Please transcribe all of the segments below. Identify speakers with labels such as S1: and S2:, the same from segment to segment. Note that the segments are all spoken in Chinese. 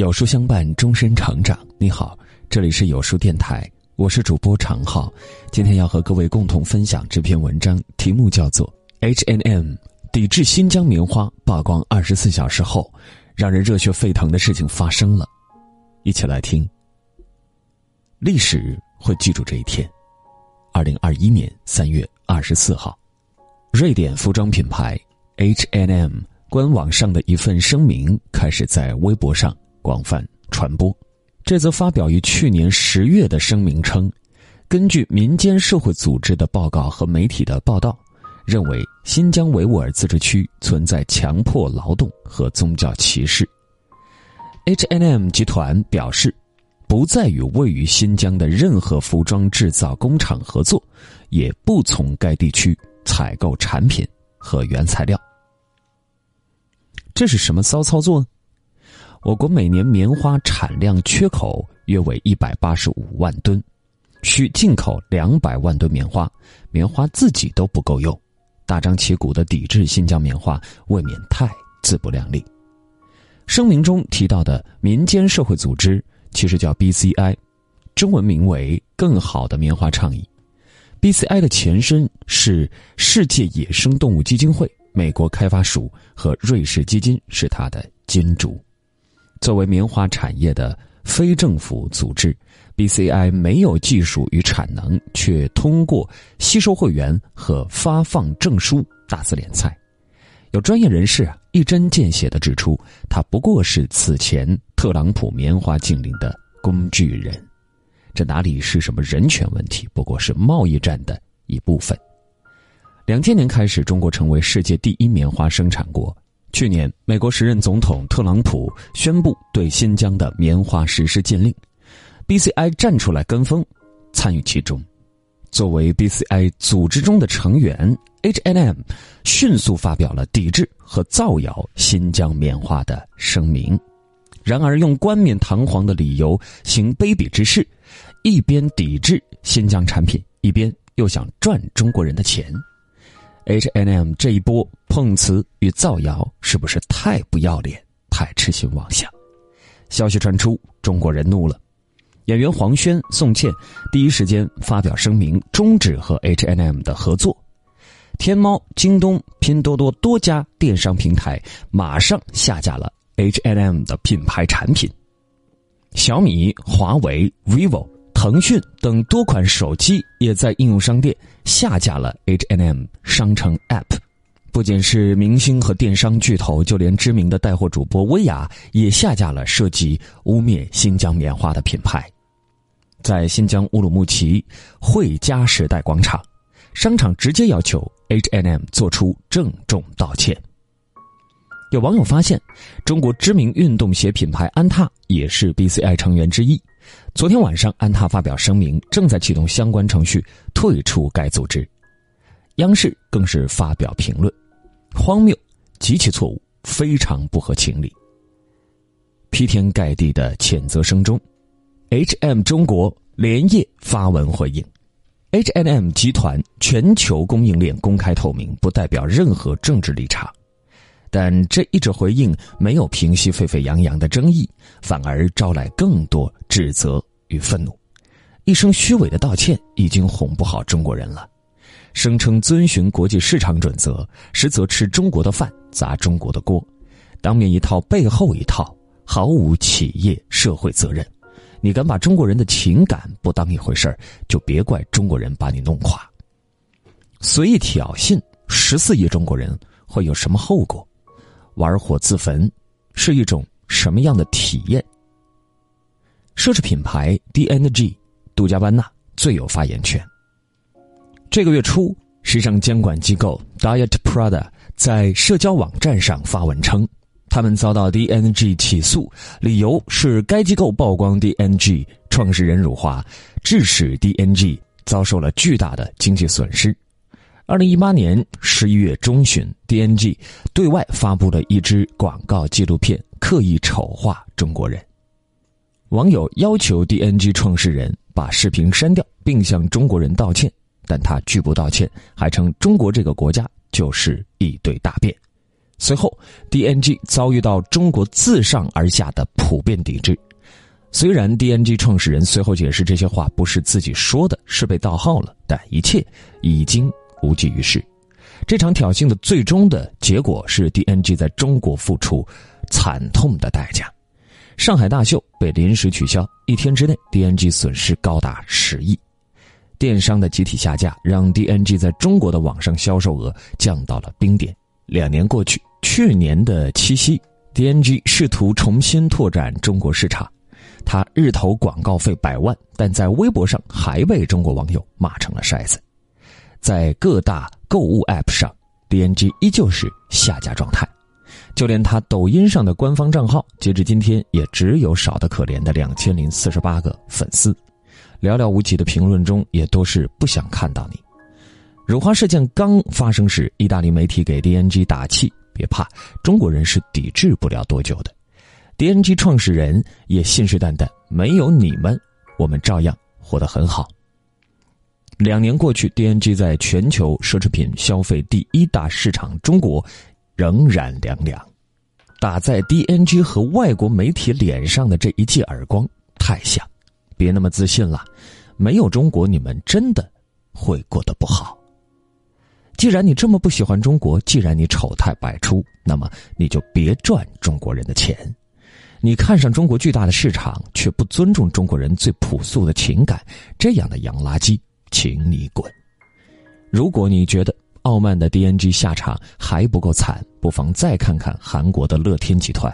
S1: 有书相伴，终身成长。你好，这里是有书电台，我是主播常浩。今天要和各位共同分享这篇文章，题目叫做《HNM 抵制新疆棉花曝光二十四小时后，让人热血沸腾的事情发生了》。一起来听。历史会记住这一天，二零二一年三月二十四号，瑞典服装品牌 HNM 官网上的一份声明开始在微博上。广泛传播。这则发表于去年十月的声明称，根据民间社会组织的报告和媒体的报道，认为新疆维吾尔自治区存在强迫劳动和宗教歧视。H&M 集团表示，不再与位于新疆的任何服装制造工厂合作，也不从该地区采购产品和原材料。这是什么骚操作呢？我国每年棉花产量缺口约为一百八十五万吨，需进口两百万吨棉花，棉花自己都不够用，大张旗鼓的抵制新疆棉花，未免太自不量力。声明中提到的民间社会组织其实叫 BCI，中文名为“更好的棉花倡议”。BCI 的前身是世界野生动物基金会，美国开发署和瑞士基金是它的金主。作为棉花产业的非政府组织，BCI 没有技术与产能，却通过吸收会员和发放证书大肆敛财。有专业人士啊一针见血地指出，他不过是此前特朗普棉花禁令的工具人。这哪里是什么人权问题？不过是贸易战的一部分。两千年开始，中国成为世界第一棉花生产国。去年，美国时任总统特朗普宣布对新疆的棉花实施禁令，BCI 站出来跟风，参与其中。作为 BCI 组织中的成员，H&M 迅速发表了抵制和造谣新疆棉花的声明。然而，用冠冕堂皇的理由行卑鄙之事，一边抵制新疆产品，一边又想赚中国人的钱。H N M 这一波碰瓷与造谣，是不是太不要脸、太痴心妄想？消息传出，中国人怒了。演员黄轩、宋茜第一时间发表声明，终止和 H N M 的合作。天猫、京东、拼多多多家电商平台马上下架了 H N M 的品牌产品。小米、华为、vivo。腾讯等多款手机也在应用商店下架了 H N M 商城 App，不仅是明星和电商巨头，就连知名的带货主播薇娅也下架了涉及污蔑新疆棉花的品牌。在新疆乌鲁木齐汇佳时代广场，商场直接要求 H N M 做出郑重道歉。有网友发现，中国知名运动鞋品牌安踏也是 BCI 成员之一。昨天晚上，安踏发表声明，正在启动相关程序退出该组织。央视更是发表评论：荒谬、极其错误、非常不合情理。劈天盖地的谴责声中，H&M 中国连夜发文回应：H&M 集团全球供应链公开透明，不代表任何政治立场。但这一纸回应没有平息沸沸扬扬的争议，反而招来更多指责与愤怒。一声虚伪的道歉已经哄不好中国人了，声称遵循国际市场准则，实则吃中国的饭砸中国的锅，当面一套背后一套，毫无企业社会责任。你敢把中国人的情感不当一回事儿，就别怪中国人把你弄垮。随意挑衅十四亿中国人会有什么后果？玩火自焚是一种什么样的体验？奢侈品牌 D N G 杜嘉班纳最有发言权。这个月初，时尚监管机构 Diet Prada 在社交网站上发文称，他们遭到 D N G 起诉，理由是该机构曝光 D N G 创始人辱华，致使 D N G 遭受了巨大的经济损失。二零一八年十一月中旬，D N G 对外发布了一支广告纪录片，刻意丑化中国人。网友要求 D N G 创始人把视频删掉，并向中国人道歉，但他拒不道歉，还称中国这个国家就是一堆大便。随后，DNG 遭遇到中国自上而下的普遍抵制。虽然 DNG 创始人随后解释这些话不是自己说的，是被盗号了，但一切已经无济于事。这场挑衅的最终的结果是 DNG 在中国付出惨痛的代价。上海大秀被临时取消，一天之内 DNG 损失高达十亿。电商的集体下架让 DNG 在中国的网上销售额降到了冰点。两年过去，去年的七夕，DNG 试图重新拓展中国市场。他日投广告费百万，但在微博上还被中国网友骂成了筛子。在各大购物 App 上，DNG 依旧是下架状态，就连他抖音上的官方账号，截至今天也只有少得可怜的两千零四十八个粉丝，寥寥无几的评论中也都是不想看到你。辱华事件刚发生时，意大利媒体给 DNG 打气，别怕，中国人是抵制不了多久的。DNG 创始人也信誓旦旦，没有你们，我们照样活得很好。两年过去，DNG 在全球奢侈品消费第一大市场中国，仍然凉凉。打在 DNG 和外国媒体脸上的这一记耳光太像，别那么自信了。没有中国，你们真的会过得不好。既然你这么不喜欢中国，既然你丑态百出，那么你就别赚中国人的钱。你看上中国巨大的市场，却不尊重中国人最朴素的情感，这样的洋垃圾，请你滚！如果你觉得傲慢的 DNG 下场还不够惨，不妨再看看韩国的乐天集团。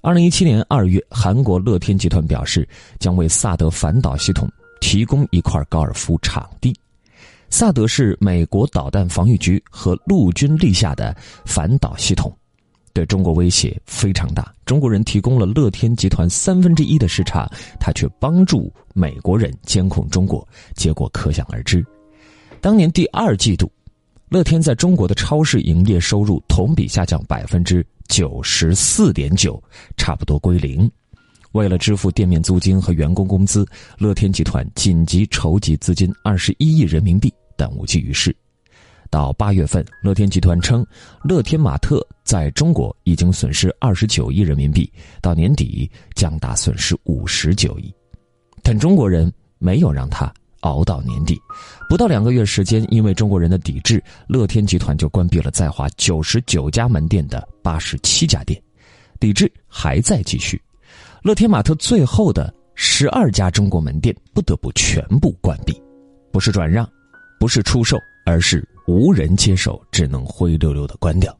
S1: 二零一七年二月，韩国乐天集团表示将为萨德反导系统提供一块高尔夫场地。萨德是美国导弹防御局和陆军立下的反导系统。对中国威胁非常大。中国人提供了乐天集团三分之一的市场，他却帮助美国人监控中国，结果可想而知。当年第二季度，乐天在中国的超市营业收入同比下降百分之九十四点九，差不多归零。为了支付店面租金和员工工资，乐天集团紧急筹集资金二十一亿人民币，但无济于事。到八月份，乐天集团称，乐天玛特在中国已经损失二十九亿人民币，到年底将达损失五十九亿。但中国人没有让他熬到年底，不到两个月时间，因为中国人的抵制，乐天集团就关闭了在华九十九家门店的八十七家店，抵制还在继续。乐天玛特最后的十二家中国门店不得不全部关闭，不是转让，不是出售，而是。无人接手，只能灰溜溜的关掉。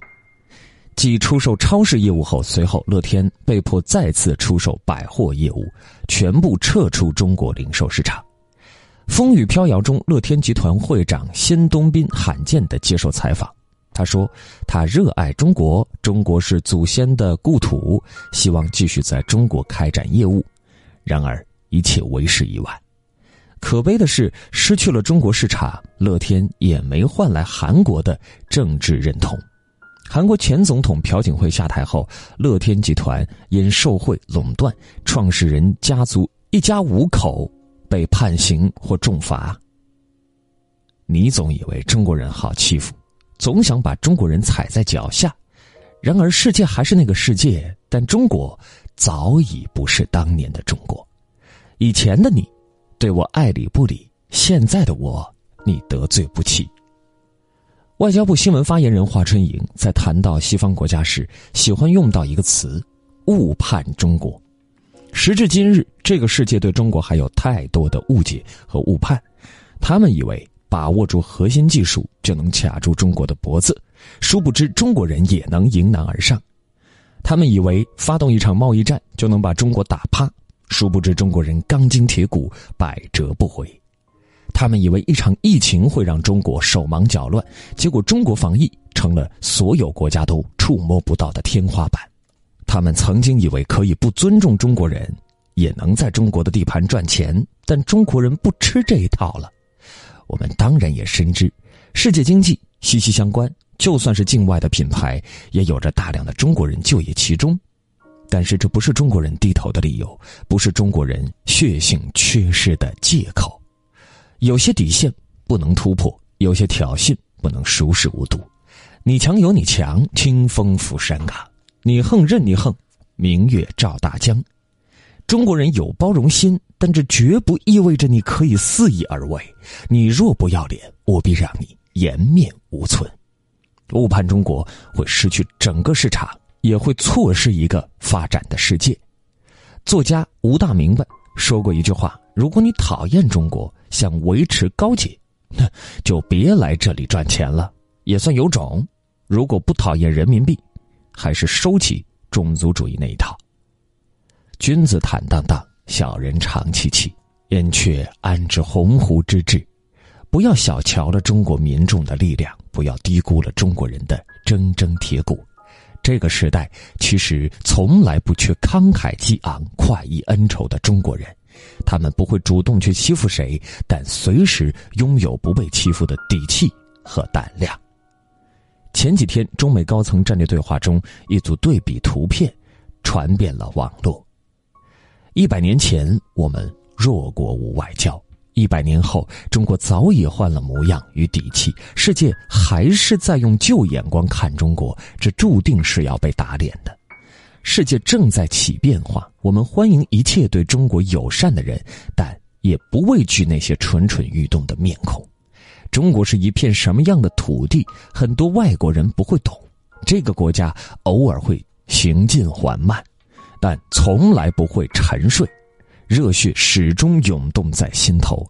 S1: 继出售超市业务后，随后乐天被迫再次出售百货业务，全部撤出中国零售市场。风雨飘摇中，乐天集团会长辛东斌罕见的接受采访，他说：“他热爱中国，中国是祖先的故土，希望继续在中国开展业务。然而，一切为时已晚。”可悲的是，失去了中国市场，乐天也没换来韩国的政治认同。韩国前总统朴槿惠下台后，乐天集团因受贿垄断，创始人家族一家五口被判刑或重罚。你总以为中国人好欺负，总想把中国人踩在脚下，然而世界还是那个世界，但中国早已不是当年的中国，以前的你。对我爱理不理，现在的我你得罪不起。外交部新闻发言人华春莹在谈到西方国家时，喜欢用到一个词“误判中国”。时至今日，这个世界对中国还有太多的误解和误判，他们以为把握住核心技术就能卡住中国的脖子，殊不知中国人也能迎难而上。他们以为发动一场贸易战就能把中国打趴。殊不知，中国人钢筋铁骨，百折不回。他们以为一场疫情会让中国手忙脚乱，结果中国防疫成了所有国家都触摸不到的天花板。他们曾经以为可以不尊重中国人，也能在中国的地盘赚钱，但中国人不吃这一套了。我们当然也深知，世界经济息息相关，就算是境外的品牌，也有着大量的中国人就业其中。但是这不是中国人低头的理由，不是中国人血性缺失的借口。有些底线不能突破，有些挑衅不能熟视无睹。你强有你强，清风拂山岗；你横任你横，明月照大江。中国人有包容心，但这绝不意味着你可以肆意而为。你若不要脸，我必让你颜面无存。误判中国会失去整个市场，也会错失一个发展的世界。作家吴大明白说过一句话：如果你讨厌中国，想维持高洁，那就别来这里赚钱了，也算有种。如果不讨厌人民币，还是收起种族主义那一套。君子坦荡荡，小人长戚戚。燕雀安知鸿鹄之志？不要小瞧了中国民众的力量，不要低估了中国人的铮铮铁骨。这个时代其实从来不缺慷慨激昂、快意恩仇的中国人，他们不会主动去欺负谁，但随时拥有不被欺负的底气和胆量。前几天，中美高层战略对话中，一组对比图片传遍了网络。一百年前，我们弱国无外交；一百年后，中国早已换了模样与底气。世界还是在用旧眼光看中国，这注定是要被打脸的。世界正在起变化，我们欢迎一切对中国友善的人，但也不畏惧那些蠢蠢欲动的面孔。中国是一片什么样的土地？很多外国人不会懂。这个国家偶尔会行进缓慢。但从来不会沉睡，热血始终涌动在心头。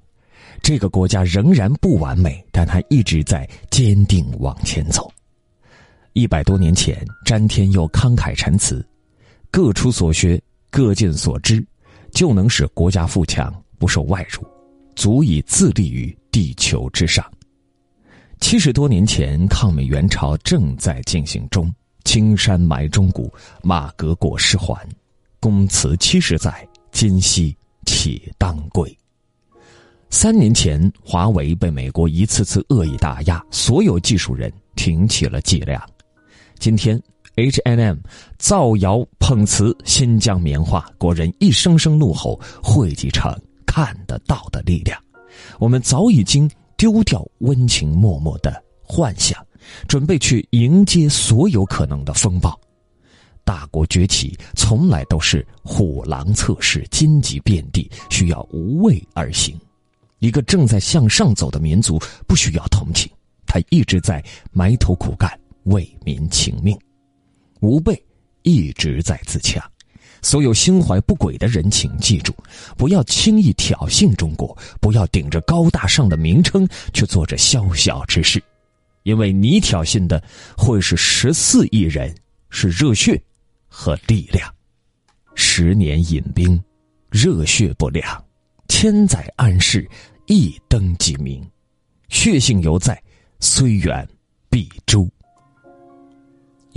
S1: 这个国家仍然不完美，但它一直在坚定往前走。一百多年前，詹天佑慷慨陈词：“各出所学，各尽所知，就能使国家富强，不受外辱，足以自立于地球之上。”七十多年前，抗美援朝正在进行中。青山埋忠骨，马革裹尸还。公祠七十载，今夕且当归。三年前，华为被美国一次次恶意打压，所有技术人挺起了脊梁。今天，H N M 造谣碰瓷新疆棉花，国人一声声怒吼，汇集成看得到的力量。我们早已经丢掉温情脉脉的幻想。准备去迎接所有可能的风暴。大国崛起从来都是虎狼测试，荆棘遍地，需要无畏而行。一个正在向上走的民族不需要同情，他一直在埋头苦干，为民请命。吾辈一直在自强。所有心怀不轨的人，请记住，不要轻易挑衅中国，不要顶着高大上的名称去做着宵小之事。因为你挑衅的会是十四亿人，是热血和力量。十年引兵，热血不凉；千载安世，一灯即明。血性犹在，虽远必诛。